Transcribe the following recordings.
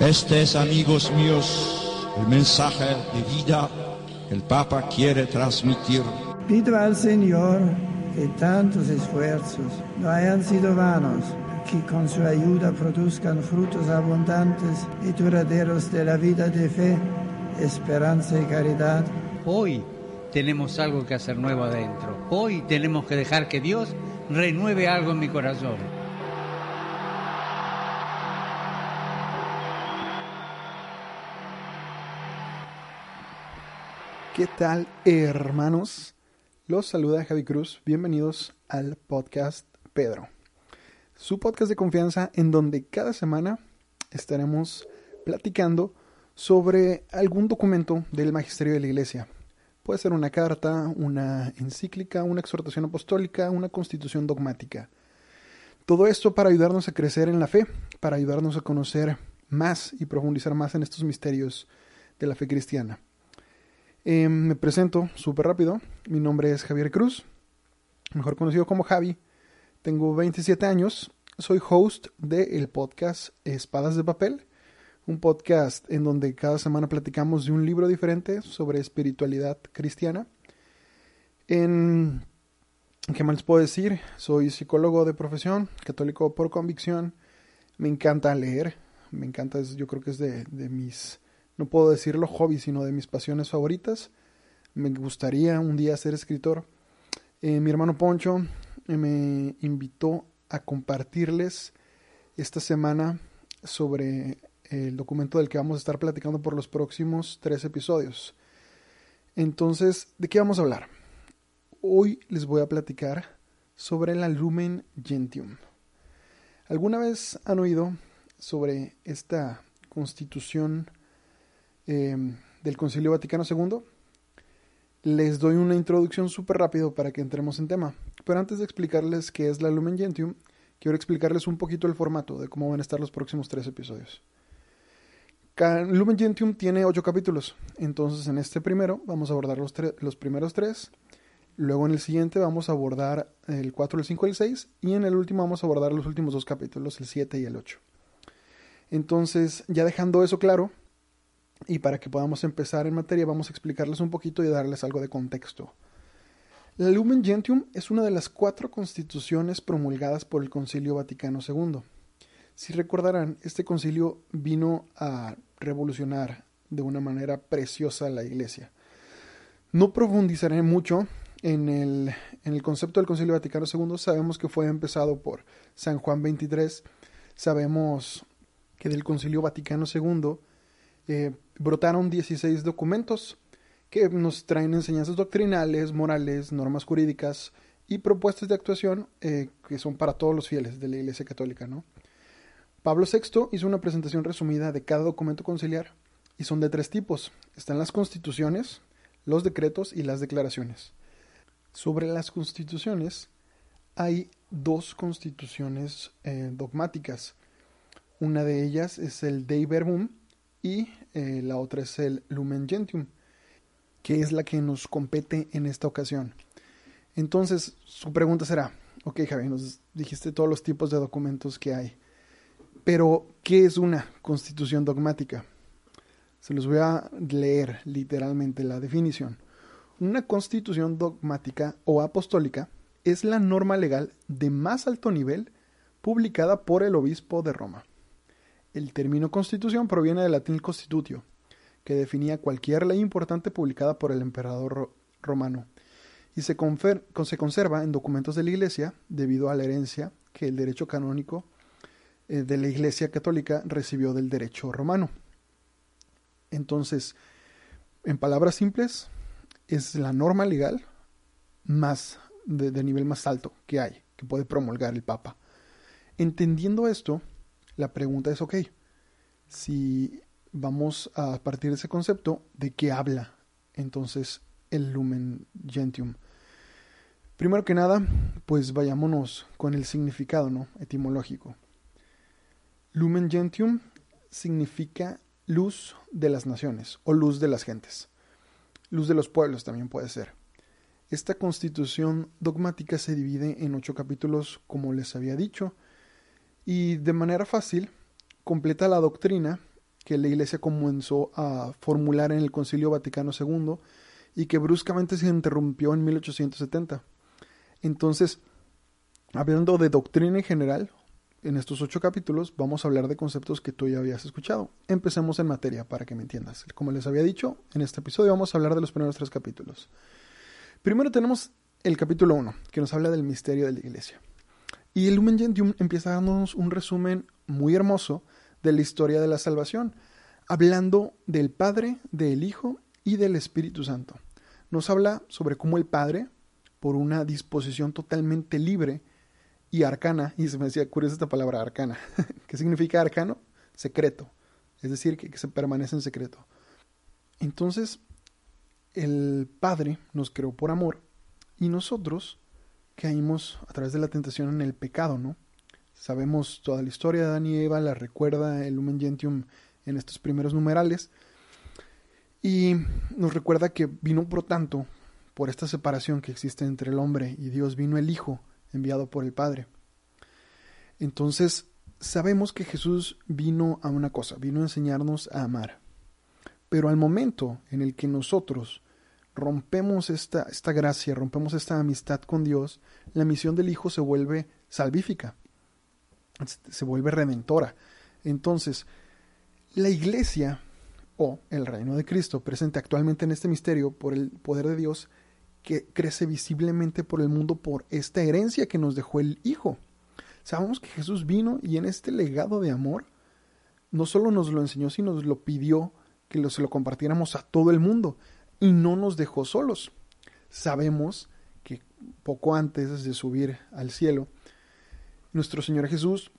Este es, amigos míos, el mensaje de vida que el Papa quiere transmitir. Pido al Señor que tantos esfuerzos no hayan sido vanos, que con su ayuda produzcan frutos abundantes y duraderos de la vida de fe, esperanza y caridad. Hoy tenemos algo que hacer nuevo adentro. Hoy tenemos que dejar que Dios renueve algo en mi corazón. ¿Qué tal, hermanos? Los saluda Javi Cruz. Bienvenidos al podcast Pedro, su podcast de confianza en donde cada semana estaremos platicando sobre algún documento del magisterio de la iglesia. Puede ser una carta, una encíclica, una exhortación apostólica, una constitución dogmática. Todo esto para ayudarnos a crecer en la fe, para ayudarnos a conocer más y profundizar más en estos misterios de la fe cristiana. Eh, me presento súper rápido. Mi nombre es Javier Cruz, mejor conocido como Javi. Tengo 27 años. Soy host del podcast Espadas de Papel, un podcast en donde cada semana platicamos de un libro diferente sobre espiritualidad cristiana. En ¿Qué más les puedo decir? Soy psicólogo de profesión, católico por convicción. Me encanta leer. Me encanta, yo creo que es de, de mis no puedo decirlo hobby, sino de mis pasiones favoritas. Me gustaría un día ser escritor. Eh, mi hermano Poncho eh, me invitó a compartirles esta semana sobre el documento del que vamos a estar platicando por los próximos tres episodios. Entonces, ¿de qué vamos a hablar? Hoy les voy a platicar sobre la Lumen Gentium. ¿Alguna vez han oído sobre esta constitución eh, del Concilio Vaticano II? Les doy una introducción súper rápido para que entremos en tema. Pero antes de explicarles qué es la Lumen Gentium, quiero explicarles un poquito el formato de cómo van a estar los próximos tres episodios. Lumen Gentium tiene ocho capítulos, entonces en este primero vamos a abordar los, los primeros tres, luego en el siguiente vamos a abordar el 4, el 5 y el 6, y en el último vamos a abordar los últimos dos capítulos, el 7 y el 8. Entonces, ya dejando eso claro, y para que podamos empezar en materia, vamos a explicarles un poquito y darles algo de contexto. La Lumen Gentium es una de las cuatro constituciones promulgadas por el Concilio Vaticano II. Si recordarán, este concilio vino a revolucionar de una manera preciosa la Iglesia. No profundizaré mucho en el, en el concepto del Concilio Vaticano II. Sabemos que fue empezado por San Juan XXIII. Sabemos que del Concilio Vaticano II brotaron 16 documentos que nos traen enseñanzas doctrinales, morales, normas jurídicas y propuestas de actuación eh, que son para todos los fieles de la Iglesia Católica, ¿no? Pablo VI hizo una presentación resumida de cada documento conciliar y son de tres tipos. Están las constituciones, los decretos y las declaraciones. Sobre las constituciones hay dos constituciones eh, dogmáticas. Una de ellas es el Dei Verbum y eh, la otra es el Lumen Gentium, que es la que nos compete en esta ocasión. Entonces, su pregunta será, ok Javi, nos dijiste todos los tipos de documentos que hay. Pero, ¿qué es una constitución dogmática? Se los voy a leer literalmente la definición. Una constitución dogmática o apostólica es la norma legal de más alto nivel publicada por el obispo de Roma. El término constitución proviene del latín constitutio, que definía cualquier ley importante publicada por el emperador romano, y se, se conserva en documentos de la Iglesia debido a la herencia que el derecho canónico eh, de la Iglesia Católica recibió del derecho romano. Entonces, en palabras simples, es la norma legal más de, de, nivel más alto que hay, que puede promulgar el Papa. Entendiendo esto, la pregunta es, ok, si vamos a partir de ese concepto, ¿de qué habla entonces el Lumen Gentium? Primero que nada, pues vayámonos con el significado ¿no? etimológico. Lumen Gentium significa luz de las naciones o luz de las gentes. Luz de los pueblos también puede ser. Esta constitución dogmática se divide en ocho capítulos, como les había dicho, y de manera fácil completa la doctrina que la Iglesia comenzó a formular en el Concilio Vaticano II y que bruscamente se interrumpió en 1870. Entonces, hablando de doctrina en general, en estos ocho capítulos vamos a hablar de conceptos que tú ya habías escuchado. Empecemos en materia para que me entiendas. Como les había dicho, en este episodio vamos a hablar de los primeros tres capítulos. Primero tenemos el capítulo 1, que nos habla del misterio de la iglesia. Y el Lumen Gentium empieza darnos un resumen muy hermoso de la historia de la salvación, hablando del Padre, del Hijo y del Espíritu Santo. Nos habla sobre cómo el Padre, por una disposición totalmente libre y arcana, y se me decía curiosa esta palabra arcana, ¿qué significa arcano? Secreto, es decir, que, que se permanece en secreto. Entonces, el Padre nos creó por amor y nosotros caímos a través de la tentación en el pecado, ¿no? Sabemos toda la historia de Adán y Eva, la recuerda el Lumen Gentium en estos primeros numerales. Y nos recuerda que vino, por tanto, por esta separación que existe entre el hombre y Dios, vino el Hijo enviado por el Padre. Entonces, sabemos que Jesús vino a una cosa, vino a enseñarnos a amar. Pero al momento en el que nosotros rompemos esta, esta gracia, rompemos esta amistad con Dios, la misión del Hijo se vuelve salvífica se vuelve redentora. Entonces, la iglesia o el reino de Cristo presente actualmente en este misterio por el poder de Dios que crece visiblemente por el mundo por esta herencia que nos dejó el Hijo. Sabemos que Jesús vino y en este legado de amor no solo nos lo enseñó, sino nos lo pidió que se lo compartiéramos a todo el mundo y no nos dejó solos. Sabemos que poco antes de subir al cielo, nuestro Señor Jesús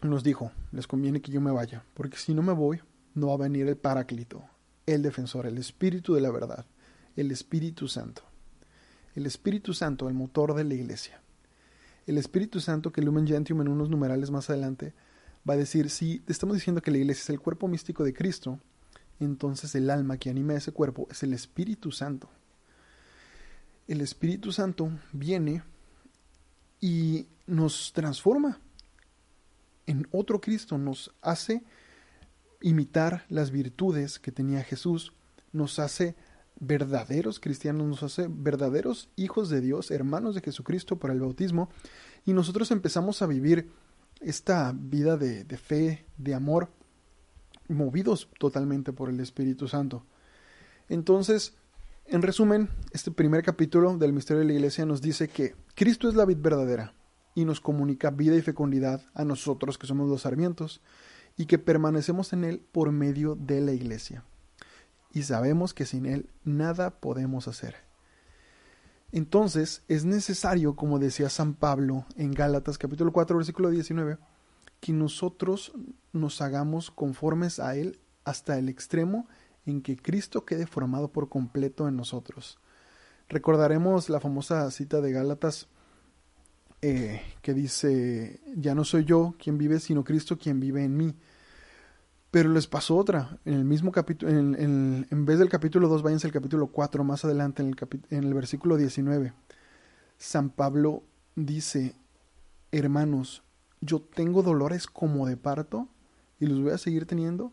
nos dijo, les conviene que yo me vaya, porque si no me voy, no va a venir el Paráclito, el defensor, el Espíritu de la verdad, el Espíritu Santo. El Espíritu Santo, el motor de la iglesia. El Espíritu Santo, que Lumen Gentium en unos numerales más adelante, va a decir, si estamos diciendo que la iglesia es el cuerpo místico de Cristo, entonces el alma que anima ese cuerpo es el Espíritu Santo. El Espíritu Santo viene y nos transforma en otro Cristo, nos hace imitar las virtudes que tenía Jesús, nos hace verdaderos cristianos, nos hace verdaderos hijos de Dios, hermanos de Jesucristo por el bautismo, y nosotros empezamos a vivir esta vida de, de fe, de amor, movidos totalmente por el Espíritu Santo. Entonces, en resumen, este primer capítulo del misterio de la iglesia nos dice que Cristo es la vid verdadera, y nos comunica vida y fecundidad a nosotros que somos los sarmientos y que permanecemos en Él por medio de la iglesia. Y sabemos que sin Él nada podemos hacer. Entonces es necesario, como decía San Pablo en Gálatas capítulo 4 versículo 19, que nosotros nos hagamos conformes a Él hasta el extremo en que Cristo quede formado por completo en nosotros. Recordaremos la famosa cita de Gálatas eh, que dice, ya no soy yo quien vive, sino Cristo quien vive en mí. Pero les pasó otra, en el mismo capítulo, en, en, vez del capítulo 2, váyanse al capítulo 4, más adelante, en el, en el versículo 19. San Pablo dice, hermanos, yo tengo dolores como de parto y los voy a seguir teniendo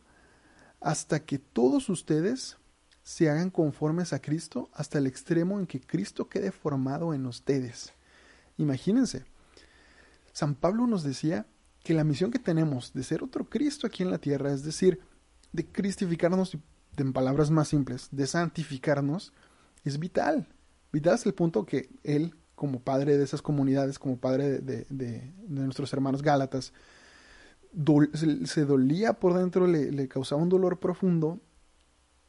hasta que todos ustedes se hagan conformes a Cristo hasta el extremo en que Cristo quede formado en ustedes. Imagínense, San Pablo nos decía que la misión que tenemos de ser otro Cristo aquí en la tierra, es decir, de cristificarnos, en palabras más simples, de santificarnos, es vital. Vital es el punto que él, como padre de esas comunidades, como padre de, nuestros hermanos Gálatas, se, dolía por dentro, le, le causaba un dolor profundo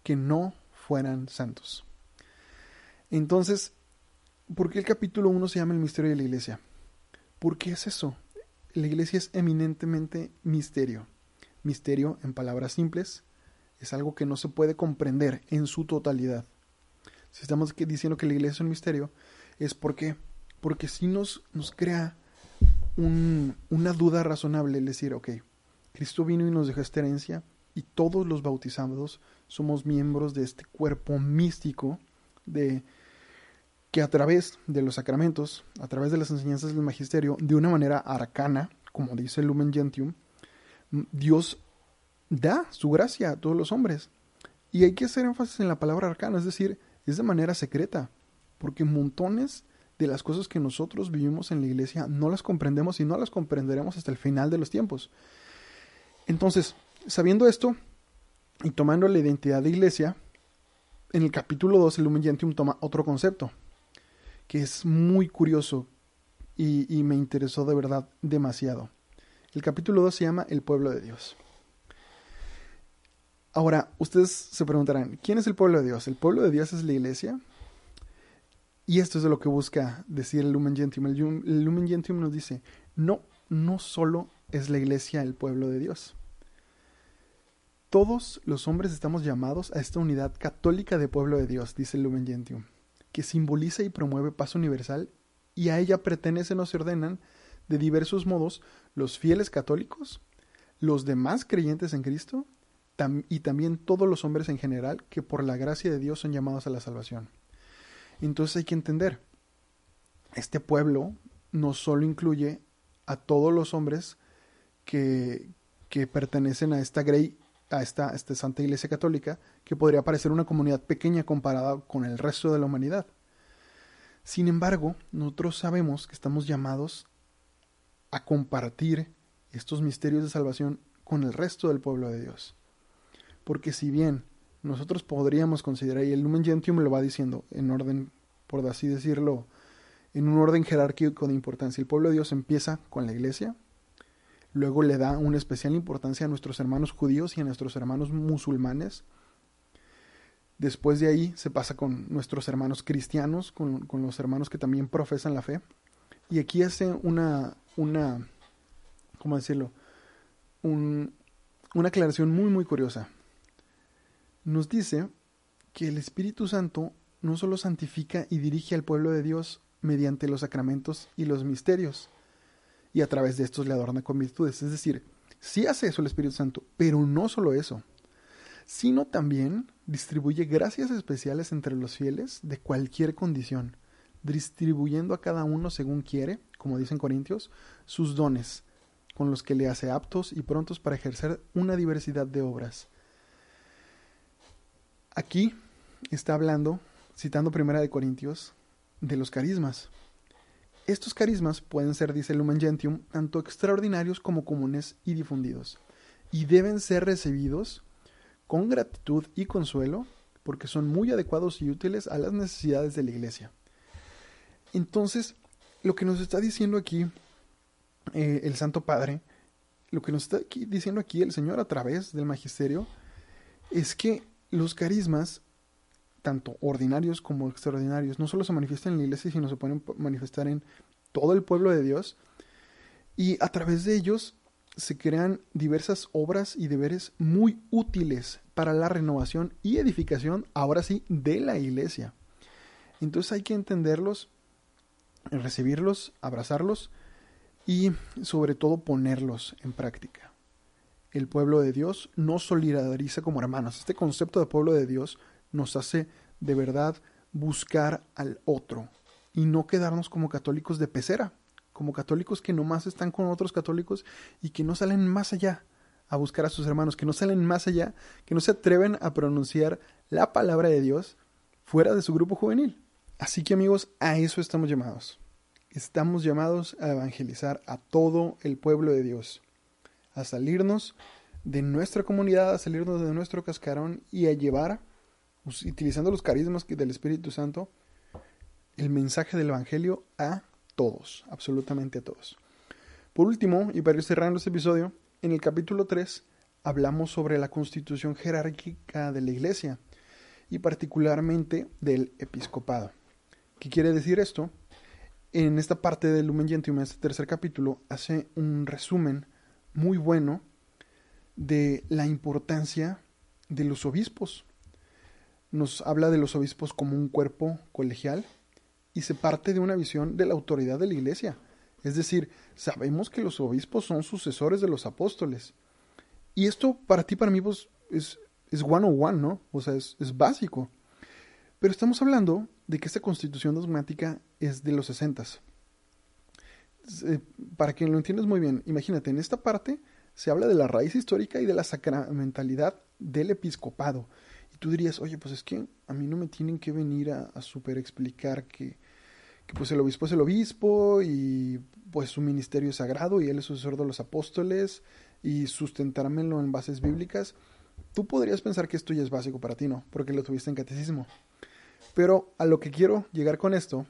que no fueran santos. Entonces, ¿Por qué el capítulo 1 se llama el misterio de la iglesia? ¿Por qué es eso? la iglesia es eminentemente misterio. Misterio, en palabras simples, es algo que no se puede comprender en su totalidad. Si estamos diciendo que la iglesia es un misterio, es porque, porque si nos, nos crea una duda razonable el decir, ok, Cristo vino y nos dejó esta herencia y todos los bautizados somos miembros de este cuerpo místico de que a través de los sacramentos, a través de las enseñanzas del magisterio, de una manera arcana, como dice Lumen Gentium, Dios da su gracia a todos los hombres. Y hay que hacer énfasis en la palabra arcana, es decir, es de manera secreta, porque montones de las cosas que nosotros vivimos en la iglesia no las comprendemos y no las comprenderemos hasta el final de los tiempos. Entonces, sabiendo esto y tomando la identidad de iglesia, en el capítulo 2 el Lumen Gentium toma otro concepto, que es muy curioso y, me interesó de verdad demasiado. El capítulo 2 se llama El pueblo de Dios. Ahora, ustedes se preguntarán, ¿quién es el pueblo de Dios? ¿El pueblo de Dios es la iglesia? Y esto es de lo que busca decir el Lumen Gentium. El, Lumen Gentium nos dice, no, no solo es la iglesia el pueblo de Dios. Todos los hombres estamos llamados a esta unidad católica de pueblo de Dios, dice el Lumen Gentium que simboliza y promueve paz universal y a ella pertenecen o se ordenan de diversos modos los fieles católicos, los demás creyentes en Cristo y también todos los hombres en general que por la gracia de Dios son llamados a la salvación. Entonces hay que entender, este pueblo no solo incluye a todos los hombres que, que pertenecen a esta grey a esta, esta Santa Iglesia Católica, que podría parecer una comunidad pequeña comparada con el resto de la humanidad. Sin embargo, nosotros sabemos que estamos llamados a compartir estos misterios de salvación con el resto del pueblo de Dios. Porque si bien nosotros podríamos considerar, y el Lumen Gentium lo va diciendo en orden, por así decirlo, en un orden jerárquico de importancia, el pueblo de Dios empieza con la iglesia, Luego le da una especial importancia a nuestros hermanos judíos y a nuestros hermanos musulmanes. Después de ahí se pasa con nuestros hermanos cristianos, con, los hermanos que también profesan la fe. Y aquí hace una, una ¿cómo decirlo? una aclaración muy, muy curiosa. Nos dice que el Espíritu Santo no solo santifica y dirige al pueblo de Dios mediante los sacramentos y los misterios, y a través de estos le adorna con virtudes. Es decir, sí hace eso el Espíritu Santo, pero no solo eso, sino también distribuye gracias especiales entre los fieles de cualquier condición, distribuyendo a cada uno según quiere, como dicen Corintios, sus dones, con los que le hace aptos y prontos para ejercer una diversidad de obras. Aquí está hablando, citando Primera de Corintios, de los carismas. Estos carismas pueden ser, dice Lumen Gentium, tanto extraordinarios como comunes y difundidos, y deben ser recibidos con gratitud y consuelo, porque son muy adecuados y útiles a las necesidades de la iglesia. Entonces, lo que nos está diciendo aquí eh, el Santo Padre, lo que nos está diciendo aquí el Señor a través del magisterio, es que los carismas tanto ordinarios como extraordinarios, no solo se manifiestan en la iglesia, sino se pueden manifestar en todo el pueblo de Dios. Y a través de ellos se crean diversas obras y deberes muy útiles para la renovación y edificación, ahora sí, de la iglesia. Entonces hay que entenderlos, recibirlos, abrazarlos y sobre todo ponerlos en práctica. El pueblo de Dios nos solidariza como hermanos. Este concepto de pueblo de Dios nos hace de verdad buscar al otro y no quedarnos como católicos de pecera, como católicos que nomás están con otros católicos y que no salen más allá a buscar a sus hermanos, que no salen más allá, que no se atreven a pronunciar la palabra de Dios fuera de su grupo juvenil. Así que amigos, a eso estamos llamados. Estamos llamados a evangelizar a todo el pueblo de Dios, a salirnos de nuestra comunidad, a salirnos de nuestro cascarón y a llevar utilizando los carismas del Espíritu Santo, el mensaje del Evangelio a todos, absolutamente a todos. Por último, y para ir cerrando este episodio, en el capítulo 3 hablamos sobre la constitución jerárquica de la Iglesia y particularmente del episcopado. ¿Qué quiere decir esto? en esta parte del Lumen Gentium, en este tercer capítulo, hace un resumen muy bueno de la importancia de los obispos. Nos habla de los obispos como un cuerpo colegial y se parte de una visión de la autoridad de la iglesia. Es decir, sabemos que los obispos son sucesores de los apóstoles. Y esto para ti, para mí, pues, es, es one on one, ¿no? O sea, es, es básico. Pero estamos hablando de que esta constitución dogmática es de los sesentas. Para que lo entiendas muy bien, imagínate, en esta parte se habla de la raíz histórica y de la sacramentalidad del episcopado. Y tú dirías, oye, pues es que a mí no me tienen que venir a, a super explicar que, que pues el obispo es el obispo y pues su ministerio es sagrado y él es sucesor de los apóstoles y sustentármelo en bases bíblicas. Tú podrías pensar que esto ya es básico para ti, ¿no? Porque lo tuviste en catecismo. Pero a lo que quiero llegar con esto,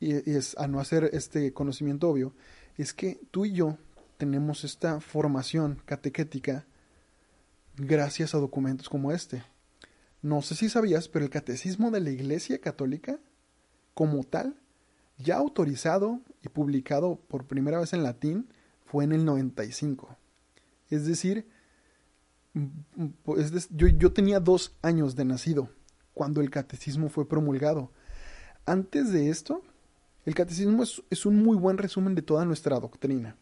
y, es a no hacer este conocimiento obvio, es que tú y yo tenemos esta formación catequética gracias a documentos como este. No sé si sabías, pero el catecismo de la Iglesia Católica, como tal, ya autorizado y publicado por primera vez en latín, fue en el 95. Es decir, yo, yo tenía dos años de nacido cuando el catecismo fue promulgado. Antes de esto, el catecismo es, un muy buen resumen de toda nuestra doctrina.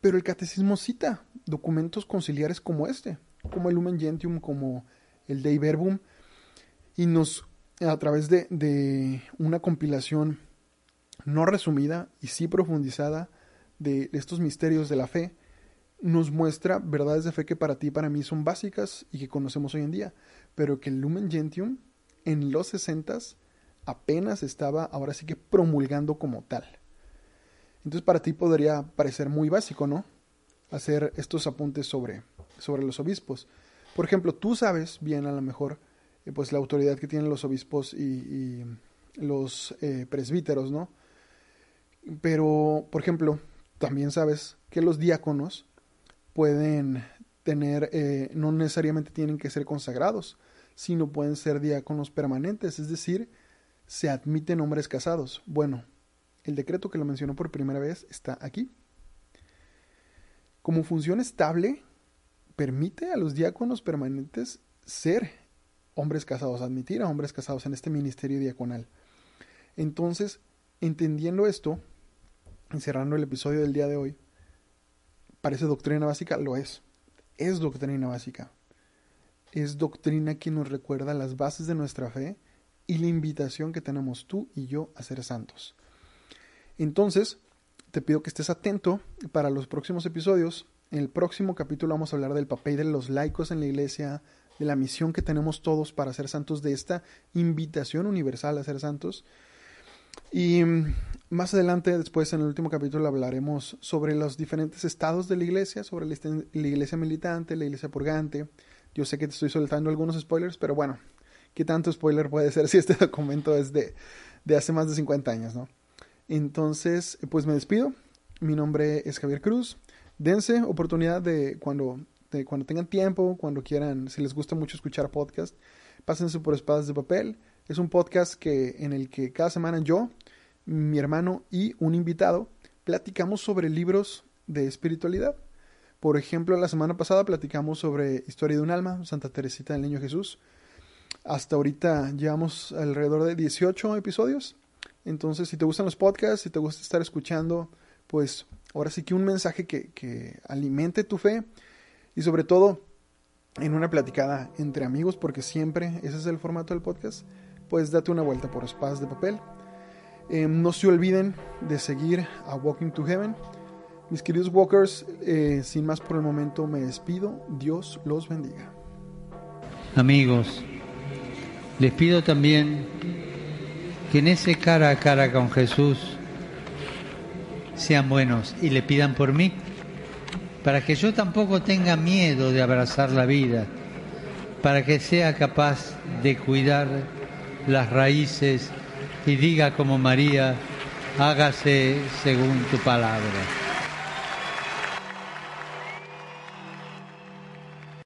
Pero el catecismo cita documentos conciliares como este, como el Lumen Gentium, como el Dei Verbum, y nos, a través de, de una compilación no resumida y sí profundizada de estos misterios de la fe, nos muestra verdades de fe que para ti y para mí son básicas y que conocemos hoy en día, pero que el Lumen Gentium en los 60 apenas estaba ahora sí que promulgando como tal. Entonces para ti podría parecer muy básico, ¿no? Hacer estos apuntes sobre, sobre los obispos. Por ejemplo, tú sabes bien a lo mejor eh, pues la autoridad que tienen los obispos y, los eh, presbíteros, ¿no? Pero, por ejemplo, también sabes que los diáconos pueden tener, eh, no necesariamente tienen que ser consagrados, sino pueden ser diáconos permanentes, es decir, se admiten hombres casados. Bueno, el decreto que lo mencionó por primera vez está aquí. Como función estable, permite a los diáconos permanentes ser hombres casados, admitir a hombres casados en este ministerio diaconal. Entonces, entendiendo esto, encerrando el episodio del día de hoy, ¿Parece doctrina básica? Lo es. Es doctrina básica. Es doctrina que nos recuerda las bases de nuestra fe y la invitación que tenemos tú y yo a ser santos. Entonces, te pido que estés atento para los próximos episodios. En el próximo capítulo vamos a hablar del papel de los laicos en la iglesia, de la misión que tenemos todos para ser santos, de esta invitación universal a ser santos. Y más adelante, después en el último capítulo, hablaremos sobre los diferentes estados de la iglesia, sobre la, iglesia militante, la iglesia purgante. Yo sé que te estoy soltando algunos spoilers, pero bueno, ¿qué tanto spoiler puede ser si este documento es de, de hace más de 50 años, no? Entonces, pues me despido. Mi nombre es Javier Cruz. Dense oportunidad de cuando, de cuando tengan tiempo, cuando quieran, si les gusta mucho escuchar podcast, pásense por Espadas de Papel. Es un podcast que, en el que cada semana yo mi hermano y un invitado, platicamos sobre libros de espiritualidad. Por ejemplo, la semana pasada platicamos sobre Historia de un alma, Santa Teresita del Niño Jesús. Hasta ahorita llevamos alrededor de 18 episodios. Entonces, si te gustan los podcasts, si te gusta estar escuchando, pues ahora sí que un mensaje que, que alimente tu fe y sobre todo en una platicada entre amigos, porque siempre ese es el formato del podcast, pues date una vuelta por espadas de papel Em, no se olviden de seguir a Walking to Heaven. Mis queridos walkers, eh, sin más por el momento me despido. Dios los bendiga. Amigos, les pido también que en ese cara a cara con Jesús sean buenos y le pidan por mí, para que yo tampoco tenga miedo de abrazar la vida, para que sea capaz de cuidar las raíces y diga como María, hágase según tu palabra.